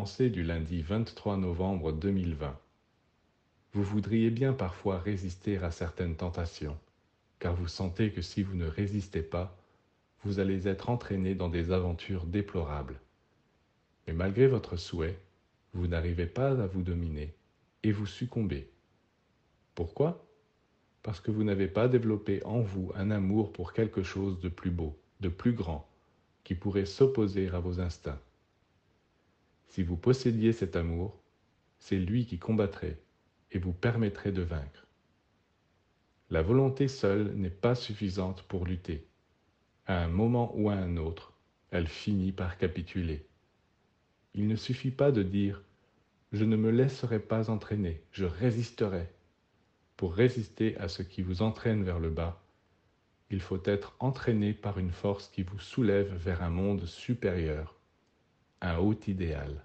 du lundi 23 novembre 2020. Vous voudriez bien parfois résister à certaines tentations, car vous sentez que si vous ne résistez pas, vous allez être entraîné dans des aventures déplorables. Mais malgré votre souhait, vous n'arrivez pas à vous dominer et vous succombez. Pourquoi? Parce que vous n'avez pas développé en vous un amour pour quelque chose de plus beau, de plus grand, qui pourrait s'opposer à vos instincts. Si vous possédiez cet amour, c'est lui qui combattrait et vous permettrait de vaincre. La volonté seule n'est pas suffisante pour lutter. À un moment ou à un autre, elle finit par capituler. Il ne suffit pas de dire ⁇ Je ne me laisserai pas entraîner, je résisterai ⁇ Pour résister à ce qui vous entraîne vers le bas, il faut être entraîné par une force qui vous soulève vers un monde supérieur, un haut idéal.